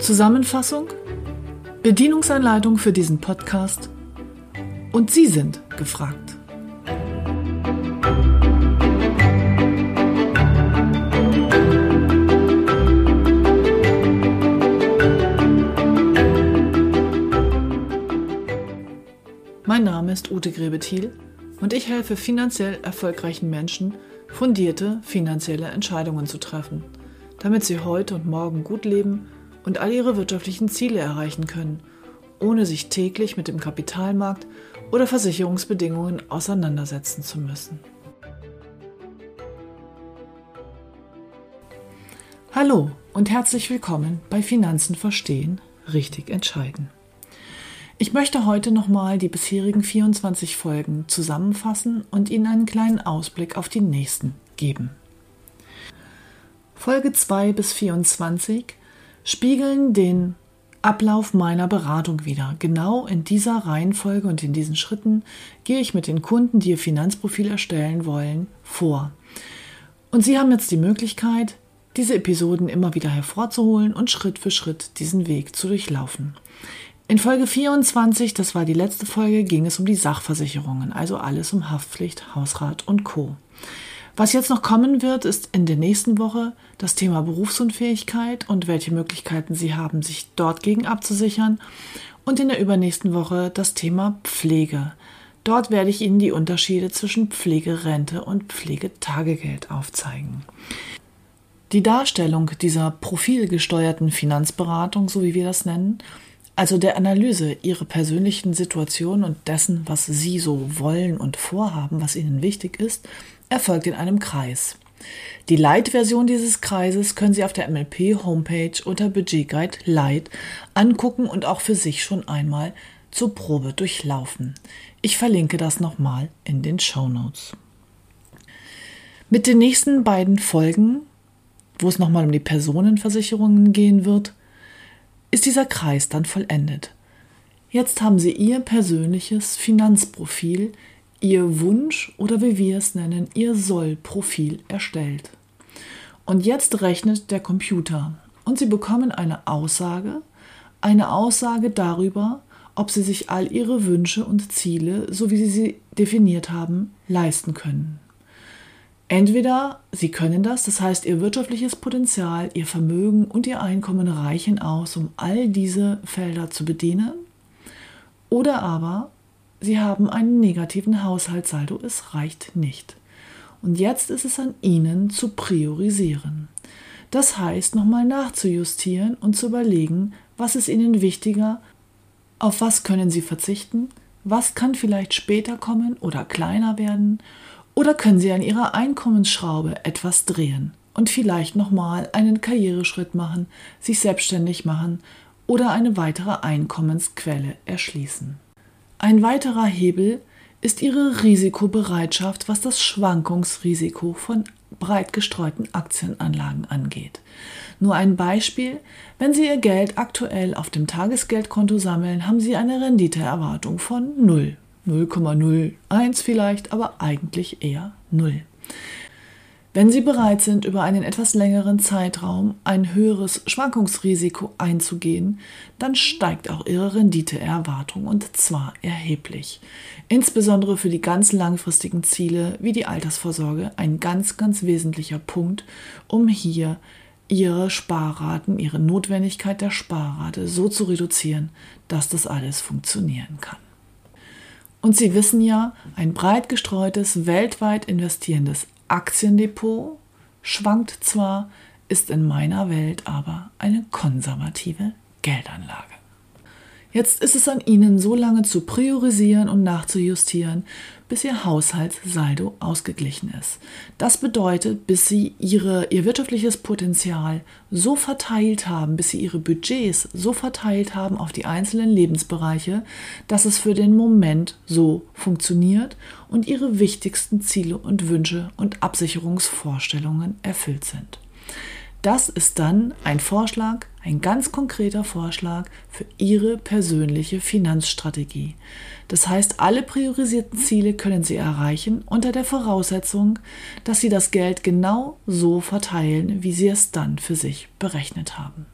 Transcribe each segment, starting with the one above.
Zusammenfassung, Bedienungsanleitung für diesen Podcast und Sie sind gefragt. Mein Name ist Ute Grebethiel und ich helfe finanziell erfolgreichen Menschen, fundierte finanzielle Entscheidungen zu treffen, damit sie heute und morgen gut leben und all ihre wirtschaftlichen Ziele erreichen können, ohne sich täglich mit dem Kapitalmarkt oder Versicherungsbedingungen auseinandersetzen zu müssen. Hallo und herzlich willkommen bei Finanzen verstehen, richtig entscheiden. Ich möchte heute nochmal die bisherigen 24 Folgen zusammenfassen und Ihnen einen kleinen Ausblick auf die nächsten geben. Folge 2 bis 24 spiegeln den Ablauf meiner Beratung wider. Genau in dieser Reihenfolge und in diesen Schritten gehe ich mit den Kunden, die ihr Finanzprofil erstellen wollen, vor. Und Sie haben jetzt die Möglichkeit, diese Episoden immer wieder hervorzuholen und Schritt für Schritt diesen Weg zu durchlaufen. In Folge 24, das war die letzte Folge, ging es um die Sachversicherungen, also alles um Haftpflicht, Hausrat und Co. Was jetzt noch kommen wird, ist in der nächsten Woche das Thema Berufsunfähigkeit und welche Möglichkeiten Sie haben, sich dort gegen abzusichern. Und in der übernächsten Woche das Thema Pflege. Dort werde ich Ihnen die Unterschiede zwischen Pflegerente und Pflegetagegeld aufzeigen. Die Darstellung dieser profilgesteuerten Finanzberatung, so wie wir das nennen, also der Analyse ihrer persönlichen Situation und dessen, was sie so wollen und vorhaben, was ihnen wichtig ist, erfolgt in einem Kreis. Die Light-Version dieses Kreises können Sie auf der MLP-Homepage unter Budget Guide Light angucken und auch für sich schon einmal zur Probe durchlaufen. Ich verlinke das nochmal in den Show Notes. Mit den nächsten beiden Folgen, wo es nochmal um die Personenversicherungen gehen wird, ist dieser Kreis dann vollendet. Jetzt haben Sie Ihr persönliches Finanzprofil, Ihr Wunsch oder wie wir es nennen, Ihr Soll-Profil erstellt. Und jetzt rechnet der Computer und Sie bekommen eine Aussage, eine Aussage darüber, ob Sie sich all Ihre Wünsche und Ziele, so wie Sie sie definiert haben, leisten können. Entweder Sie können das, das heißt Ihr wirtschaftliches Potenzial, Ihr Vermögen und Ihr Einkommen reichen aus, um all diese Felder zu bedienen, oder aber Sie haben einen negativen Haushaltssaldo, es reicht nicht. Und jetzt ist es an Ihnen zu priorisieren. Das heißt, nochmal nachzujustieren und zu überlegen, was ist Ihnen wichtiger, auf was können Sie verzichten, was kann vielleicht später kommen oder kleiner werden oder können Sie an Ihrer Einkommensschraube etwas drehen und vielleicht nochmal einen Karriereschritt machen, sich selbstständig machen oder eine weitere Einkommensquelle erschließen. Ein weiterer Hebel ist Ihre Risikobereitschaft, was das Schwankungsrisiko von breit gestreuten Aktienanlagen angeht. Nur ein Beispiel, wenn Sie Ihr Geld aktuell auf dem Tagesgeldkonto sammeln, haben Sie eine Renditeerwartung von 0 0,01 vielleicht, aber eigentlich eher 0. Wenn Sie bereit sind, über einen etwas längeren Zeitraum ein höheres Schwankungsrisiko einzugehen, dann steigt auch Ihre Renditeerwartung und zwar erheblich. Insbesondere für die ganz langfristigen Ziele wie die Altersvorsorge ein ganz, ganz wesentlicher Punkt, um hier Ihre Sparraten, Ihre Notwendigkeit der Sparrate so zu reduzieren, dass das alles funktionieren kann. Und Sie wissen ja, ein breit gestreutes, weltweit investierendes Aktiendepot schwankt zwar, ist in meiner Welt aber eine konservative Geldanlage. Jetzt ist es an Ihnen, so lange zu priorisieren und nachzujustieren, bis Ihr Haushaltssaldo ausgeglichen ist. Das bedeutet, bis Sie ihre, Ihr wirtschaftliches Potenzial so verteilt haben, bis Sie Ihre Budgets so verteilt haben auf die einzelnen Lebensbereiche, dass es für den Moment so funktioniert und Ihre wichtigsten Ziele und Wünsche und Absicherungsvorstellungen erfüllt sind. Das ist dann ein Vorschlag, ein ganz konkreter Vorschlag für Ihre persönliche Finanzstrategie. Das heißt, alle priorisierten Ziele können Sie erreichen unter der Voraussetzung, dass Sie das Geld genau so verteilen, wie Sie es dann für sich berechnet haben.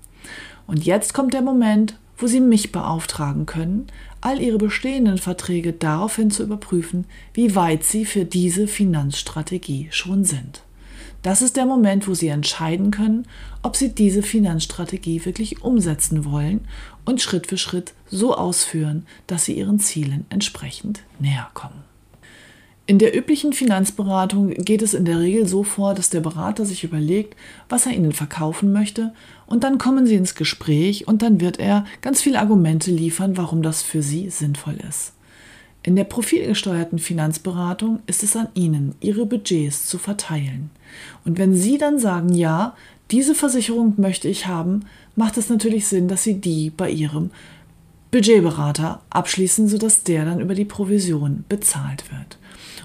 Und jetzt kommt der Moment, wo Sie mich beauftragen können, all Ihre bestehenden Verträge daraufhin zu überprüfen, wie weit Sie für diese Finanzstrategie schon sind. Das ist der Moment, wo Sie entscheiden können, ob Sie diese Finanzstrategie wirklich umsetzen wollen und Schritt für Schritt so ausführen, dass Sie Ihren Zielen entsprechend näher kommen. In der üblichen Finanzberatung geht es in der Regel so vor, dass der Berater sich überlegt, was er Ihnen verkaufen möchte, und dann kommen Sie ins Gespräch und dann wird er ganz viele Argumente liefern, warum das für Sie sinnvoll ist. In der profilgesteuerten Finanzberatung ist es an Ihnen, Ihre Budgets zu verteilen. Und wenn Sie dann sagen, ja, diese Versicherung möchte ich haben, macht es natürlich Sinn, dass Sie die bei Ihrem Budgetberater abschließen, sodass der dann über die Provision bezahlt wird.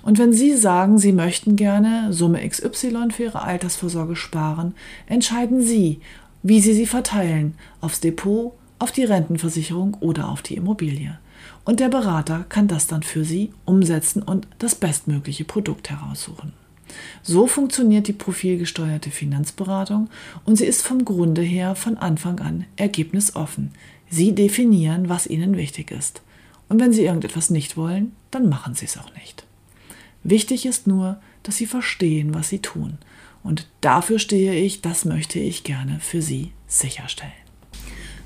Und wenn Sie sagen, Sie möchten gerne Summe XY für Ihre Altersvorsorge sparen, entscheiden Sie, wie Sie sie verteilen, aufs Depot, auf die Rentenversicherung oder auf die Immobilie. Und der Berater kann das dann für Sie umsetzen und das bestmögliche Produkt heraussuchen. So funktioniert die profilgesteuerte Finanzberatung und sie ist vom Grunde her von Anfang an ergebnisoffen. Sie definieren, was Ihnen wichtig ist. Und wenn Sie irgendetwas nicht wollen, dann machen Sie es auch nicht. Wichtig ist nur, dass Sie verstehen, was Sie tun. Und dafür stehe ich, das möchte ich gerne für Sie sicherstellen.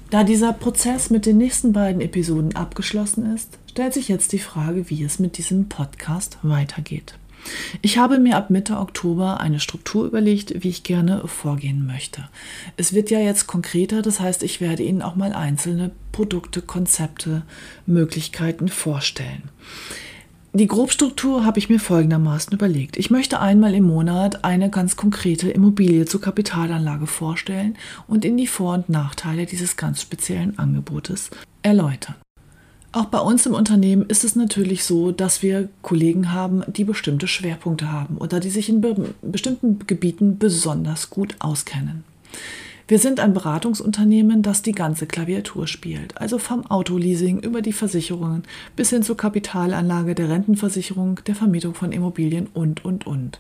Da dieser Prozess mit den nächsten beiden Episoden abgeschlossen ist, stellt sich jetzt die Frage, wie es mit diesem Podcast weitergeht. Ich habe mir ab Mitte Oktober eine Struktur überlegt, wie ich gerne vorgehen möchte. Es wird ja jetzt konkreter, das heißt, ich werde Ihnen auch mal einzelne Produkte, Konzepte, Möglichkeiten vorstellen. Die Grobstruktur habe ich mir folgendermaßen überlegt. Ich möchte einmal im Monat eine ganz konkrete Immobilie zur Kapitalanlage vorstellen und in die Vor- und Nachteile dieses ganz speziellen Angebotes erläutern. Auch bei uns im Unternehmen ist es natürlich so, dass wir Kollegen haben, die bestimmte Schwerpunkte haben oder die sich in be bestimmten Gebieten besonders gut auskennen. Wir sind ein Beratungsunternehmen, das die ganze Klaviatur spielt, also vom Autoleasing über die Versicherungen bis hin zur Kapitalanlage der Rentenversicherung, der Vermietung von Immobilien und, und, und.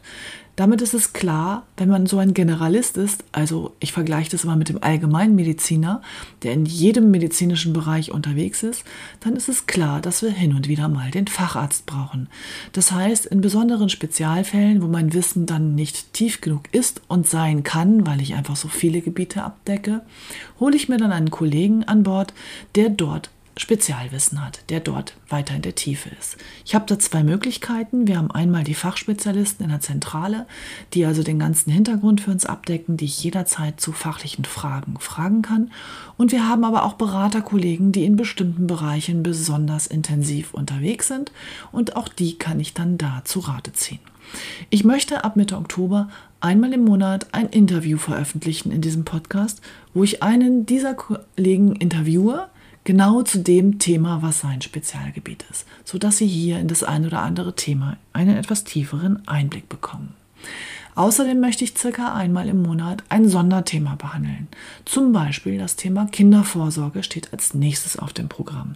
Damit ist es klar, wenn man so ein Generalist ist, also ich vergleiche das mal mit dem Allgemeinmediziner, der in jedem medizinischen Bereich unterwegs ist, dann ist es klar, dass wir hin und wieder mal den Facharzt brauchen. Das heißt, in besonderen Spezialfällen, wo mein Wissen dann nicht tief genug ist und sein kann, weil ich einfach so viele Gebiete abdecke, hole ich mir dann einen Kollegen an Bord, der dort Spezialwissen hat, der dort weiter in der Tiefe ist. Ich habe da zwei Möglichkeiten. Wir haben einmal die Fachspezialisten in der Zentrale, die also den ganzen Hintergrund für uns abdecken, die ich jederzeit zu fachlichen Fragen fragen kann. Und wir haben aber auch Beraterkollegen, die in bestimmten Bereichen besonders intensiv unterwegs sind. Und auch die kann ich dann da zu Rate ziehen. Ich möchte ab Mitte Oktober einmal im Monat ein Interview veröffentlichen in diesem Podcast, wo ich einen dieser Kollegen interviewe, genau zu dem Thema, was sein Spezialgebiet ist, sodass Sie hier in das ein oder andere Thema einen etwas tieferen Einblick bekommen. Außerdem möchte ich circa einmal im Monat ein Sonderthema behandeln. Zum Beispiel das Thema Kindervorsorge steht als nächstes auf dem Programm.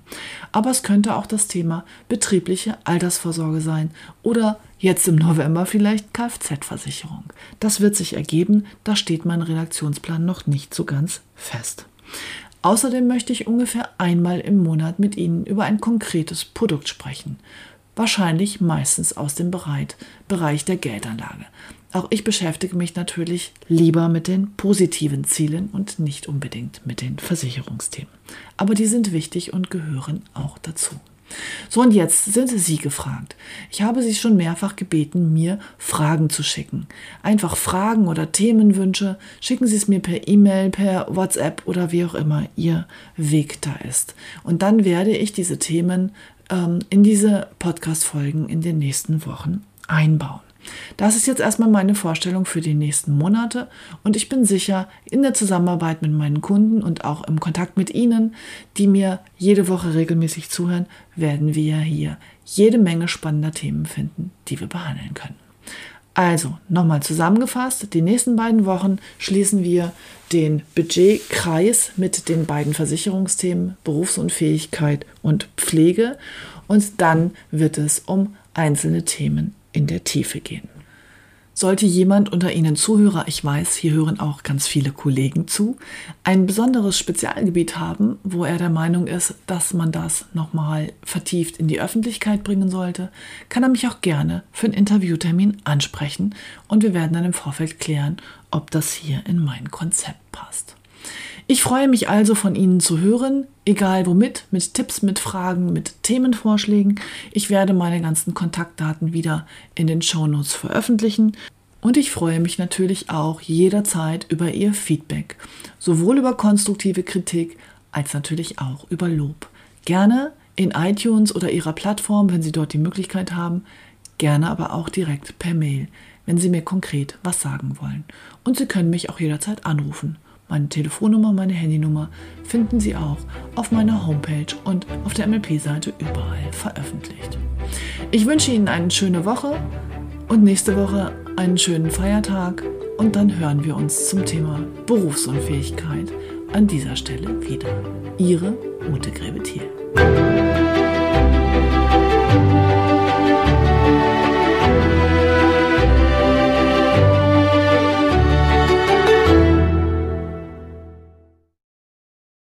Aber es könnte auch das Thema betriebliche Altersvorsorge sein oder jetzt im November vielleicht Kfz-Versicherung. Das wird sich ergeben, da steht mein Redaktionsplan noch nicht so ganz fest. Außerdem möchte ich ungefähr einmal im Monat mit Ihnen über ein konkretes Produkt sprechen. Wahrscheinlich meistens aus dem Bereich der Geldanlage. Auch ich beschäftige mich natürlich lieber mit den positiven Zielen und nicht unbedingt mit den Versicherungsthemen. Aber die sind wichtig und gehören auch dazu. So, und jetzt sind Sie gefragt. Ich habe Sie schon mehrfach gebeten, mir Fragen zu schicken. Einfach Fragen oder Themenwünsche. Schicken Sie es mir per E-Mail, per WhatsApp oder wie auch immer Ihr Weg da ist. Und dann werde ich diese Themen ähm, in diese Podcast-Folgen in den nächsten Wochen einbauen. Das ist jetzt erstmal meine Vorstellung für die nächsten Monate und ich bin sicher, in der Zusammenarbeit mit meinen Kunden und auch im Kontakt mit Ihnen, die mir jede Woche regelmäßig zuhören, werden wir hier jede Menge spannender Themen finden, die wir behandeln können. Also, nochmal zusammengefasst, die nächsten beiden Wochen schließen wir den Budgetkreis mit den beiden Versicherungsthemen Berufsunfähigkeit und Pflege und dann wird es um einzelne Themen in der Tiefe gehen. Sollte jemand unter Ihnen Zuhörer, ich weiß, hier hören auch ganz viele Kollegen zu, ein besonderes Spezialgebiet haben, wo er der Meinung ist, dass man das nochmal vertieft in die Öffentlichkeit bringen sollte, kann er mich auch gerne für einen Interviewtermin ansprechen und wir werden dann im Vorfeld klären, ob das hier in mein Konzept passt. Ich freue mich also von Ihnen zu hören, egal womit, mit Tipps, mit Fragen, mit Themenvorschlägen. Ich werde meine ganzen Kontaktdaten wieder in den Shownotes veröffentlichen. Und ich freue mich natürlich auch jederzeit über Ihr Feedback, sowohl über konstruktive Kritik als natürlich auch über Lob. Gerne in iTunes oder Ihrer Plattform, wenn Sie dort die Möglichkeit haben, gerne aber auch direkt per Mail, wenn Sie mir konkret was sagen wollen. Und Sie können mich auch jederzeit anrufen meine Telefonnummer, meine Handynummer finden Sie auch auf meiner Homepage und auf der MLP-Seite überall veröffentlicht. Ich wünsche Ihnen eine schöne Woche und nächste Woche einen schönen Feiertag und dann hören wir uns zum Thema Berufsunfähigkeit an dieser Stelle wieder. Ihre Ute Gräbethiel.